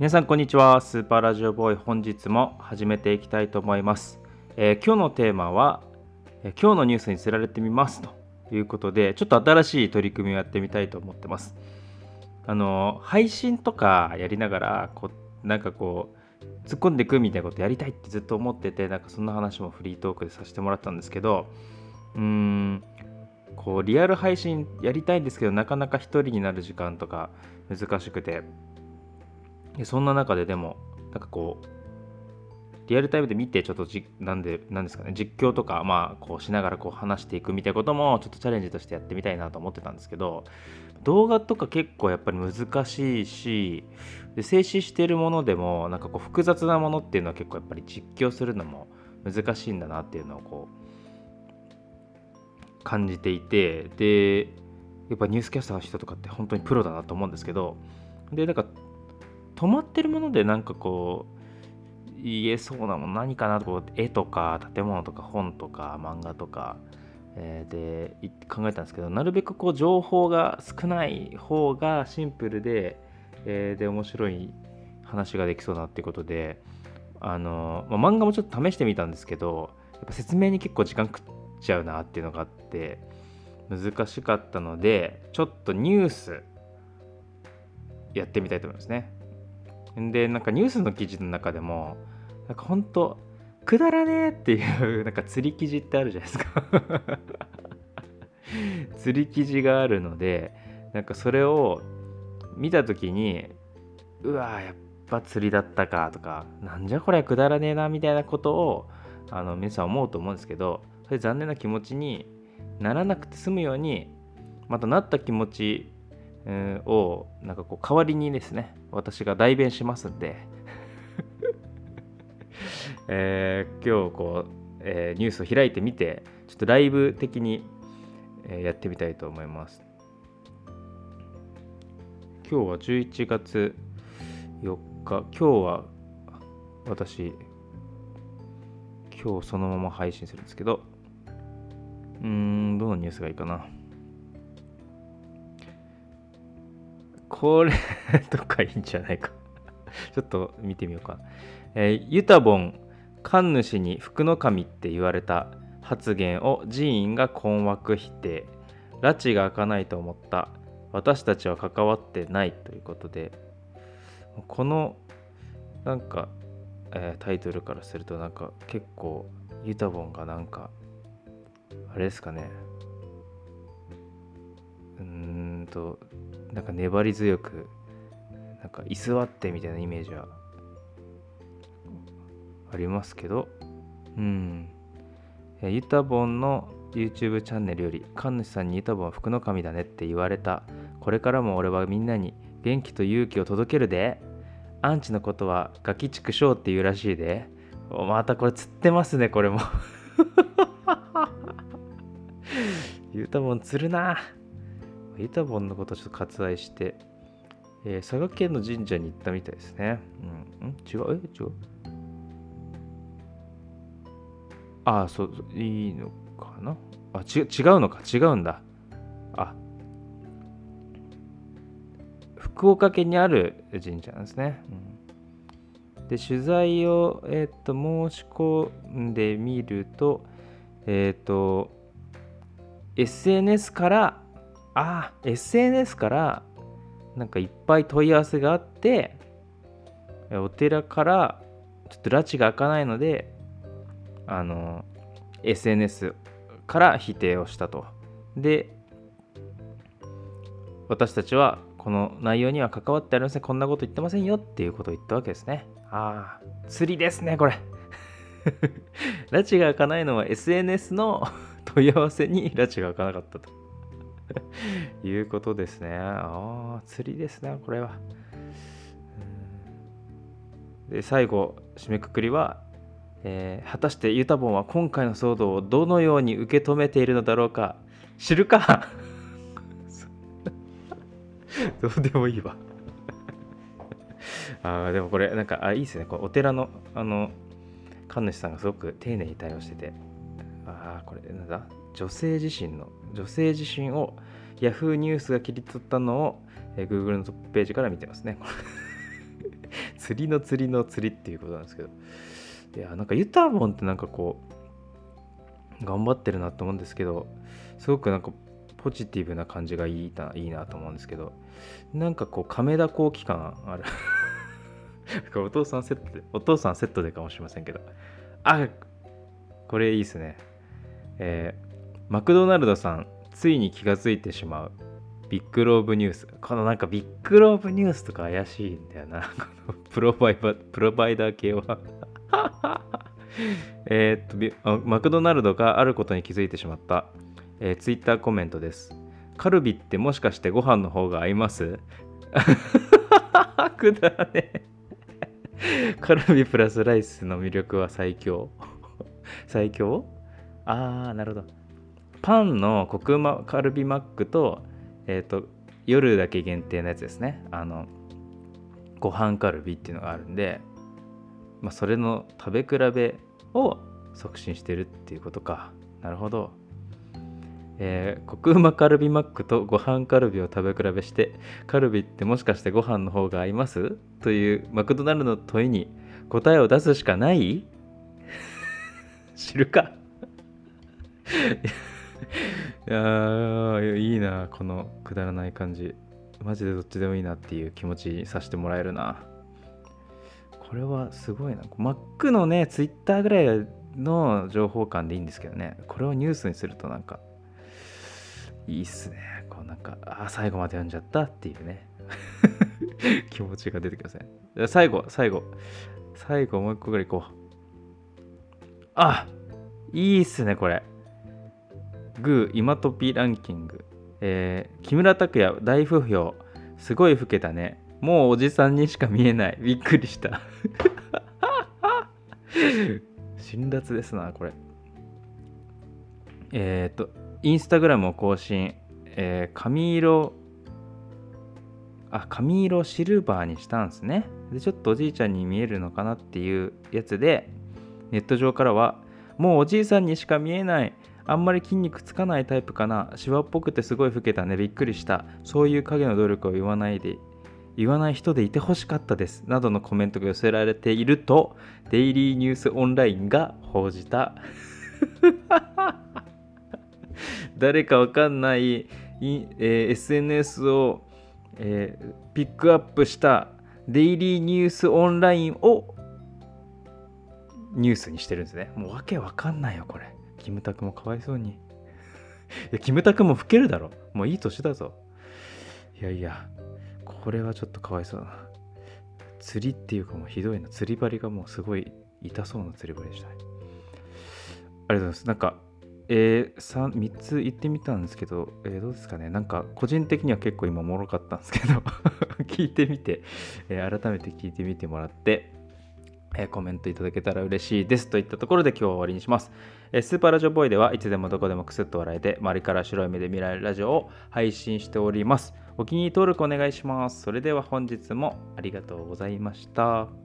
皆さんこんにちは。スーパーラジオボーイ本日も始めていきたいと思います、えー、今日のテーマは、えー、今日のニュースにつられてみます。ということでちょっと新しい取り組みをやってみたいと思ってます。あの配信とかやりながらこなんかこう突っ込んでいくみたいなことやりたいってずっと思っててなんかそんな話もフリートークでさせてもらったんですけどうーんこうリアル配信やりたいんですけどなかなか1人になる時間とか難しくてでそんな中ででもなんかこうリアルタイムで見てちょっとじなんでなんですかね実況とかまあこうしながらこう話していくみたいなこともちょっとチャレンジとしてやってみたいなと思ってたんですけど動画とか結構やっぱり難しいしで静止してるものでもなんかこう複雑なものっていうのは結構やっぱり実況するのも難しいんだなっていうのをこう感じていてでやっぱニュースキャスターの人とかって本当にプロだなと思うんですけどでなんか止まってるものでなんかこう言えそうなもの何かなとこう絵とか建物とか本とか漫画とか、えー、で考えたんですけどなるべくこう情報が少ない方がシンプルで、えー、で面白い話ができそうなっていうことであの、まあ、漫画もちょっと試してみたんですけどやっぱ説明に結構時間食っちゃうなっていうのがあって難しかったのでちょっとニュースやってみたいと思いますね。でなんかニュースの記事の中でもなんかほんとくだらねえっていう なんか釣り記事ってあるじゃないですか。釣り記事があるのでなんかそれを見た時にうわやっぱ釣りだったかとかなんじゃこれくだらねえなみたいなことをあの皆さん思うと思うんですけどそれ残念な気持ちにならなくて済むようにまたなった気持ちをなん。かこう代わりにですね私が代弁しますん。でえー、今日こう、えー、ニュースを開いてみてちょっとライブ的に、えー、やってみたいと思います今日は11月4日今日は私今日そのまま配信するん。ですけどうーん。どのニュースがいいかなこれとかいいんじゃないか ちょっと見てみようか。えー、ユタボン、神主に福の神って言われた発言を寺院が困惑否定。拉致が開かないと思った。私たちは関わってないということで、このなんか、えー、タイトルからするとなんか結構ユタボンがなんかあれですかねうーんとなんか粘り強くなんか居座ってみたいなイメージはありますけど。うん。ユタボンの YouTube チャンネルより神主さんにユタボンは福の神だねって言われた。これからも俺はみんなに元気と勇気を届けるで。アンチのことはガキ畜生って言うらしいで。またこれ釣ってますねこれも。ユタボン釣るな。イタボンのことをちょっと割愛して、えー、佐賀県の神社に行ったみたいですね。うん、ん？違う？え？違う？ああ、そう、いいのかな？あ、ち違うのか？違うんだ。あ、福岡県にある神社なんですね。うん、で、取材を、えっ、と、申し込んでみると、えっ、と、SNS からあ SNS からなんかいっぱい問い合わせがあってお寺からちょっと拉致が開かないのであの SNS から否定をしたと。で私たちはこの内容には関わってありません。こんなこと言ってませんよっていうことを言ったわけですね。ああ釣りですねこれ。拉致が開かないのは SNS の問い合わせに拉致が開かなかったと。いうことですね。ああ、釣りですね、これは。で最後、締めくくりは、えー、果たしてユタボンは今回の騒動をどのように受け止めているのだろうか。知るか？どうでもいいわ。あでもこれなんかあいいですね。こお寺のあの神主さんがすごく丁寧に対応してて。ああこれなんだ？女性自身の女性自身を Yahoo ニュースが切り取ったのを、えー、Google のトップページから見てますね。釣りの釣りの釣りっていうことなんですけど。いやなんかユタボンってなんかこう頑張ってるなと思うんですけどすごくなんかポジティブな感じがいいないいなと思うんですけど。なんかこう亀田光機感ある。お父さんセットでお父さんセットでかもしれませんけど。あこれいいっすね。え、マクドナルドさんついに気がついてしまう。ビッグローブニュース。このなんかビッグローブニュースとか怪しいんだよな。このプロバイバプロバイダー系は。えっとマクドナルドがあることに気づいてしまった、えー、ツイッターコメントです。カルビってもしかしてご飯の方が合います？くだねカルビプラスライスの魅力は最強。最強？あーなるほど。パンのコクマカルビマックとえ、ー、と夜だけ限定のやつですね。あのご飯カルビっていうのがあるんでまあ、それの食べ比べを促進してるっていうことか。なるほど。えー、コクうまカルビマックとご飯カルビを食べ比べしてカルビってもしかしてご飯の方が合います？というマクドナルドの問いに答えを出すしかない？知るか。いやいいなこのくだらない感じマジでどっちでもいいなっていう気持ちにさせてもらえるなこれはすごいな。Mac のね、Twitter ぐらいの情報感でいいんですけどね、これをニュースにするとなんか、いいっすね。こうなんか、あ、最後まで読んじゃったっていうね、気持ちが出てきますね。最後、最後、最後もう一個ぐらいいこう。あいいっすね、これ。グー、今トピランキング。えー、木村拓哉大不評。すごい老けたね。もうおじさんにしか見えない。びっくりした。辛辣ですな、これ。えっ、ー、と、インスタグラムを更新。えー、髪色、あ、髪色シルバーにしたんですね。で、ちょっとおじいちゃんに見えるのかなっていうやつで、ネット上からは、もうおじいさんにしか見えない。あんまり筋肉つかないタイプかな。シワっぽくてすごい老けたね。びっくりした。そういう影の努力を言わないで言わない人でいてほしかったですなどのコメントが寄せられているとデイリーニュースオンラインが報じた 誰かわかんない、えー、SNS を、えー、ピックアップしたデイリーニュースオンラインをニュースにしてるんですねもうわけわかんないよこれキムタクもかわいそうにいやキムタクも老けるだろもういい年だぞいやいやこれはちょっとかわいそうだな。釣りっていうかもうひどいな。釣り針がもうすごい痛そうな釣り針でしたね。ありがとうございます。なんか、えー、3, 3つ言ってみたんですけど、えー、どうですかね。なんか、個人的には結構今もろかったんですけど 聞いてみて、えー、改めて聞いてみてもらって、えコメントいただけたら嬉しいですといったところで今日は終わりにします。えスーパーラジオボーイではいつでもどこでもクスッと笑えて周りから白い目で見られるラジオを配信しております。お気に入り登録お願いします。それでは本日もありがとうございました。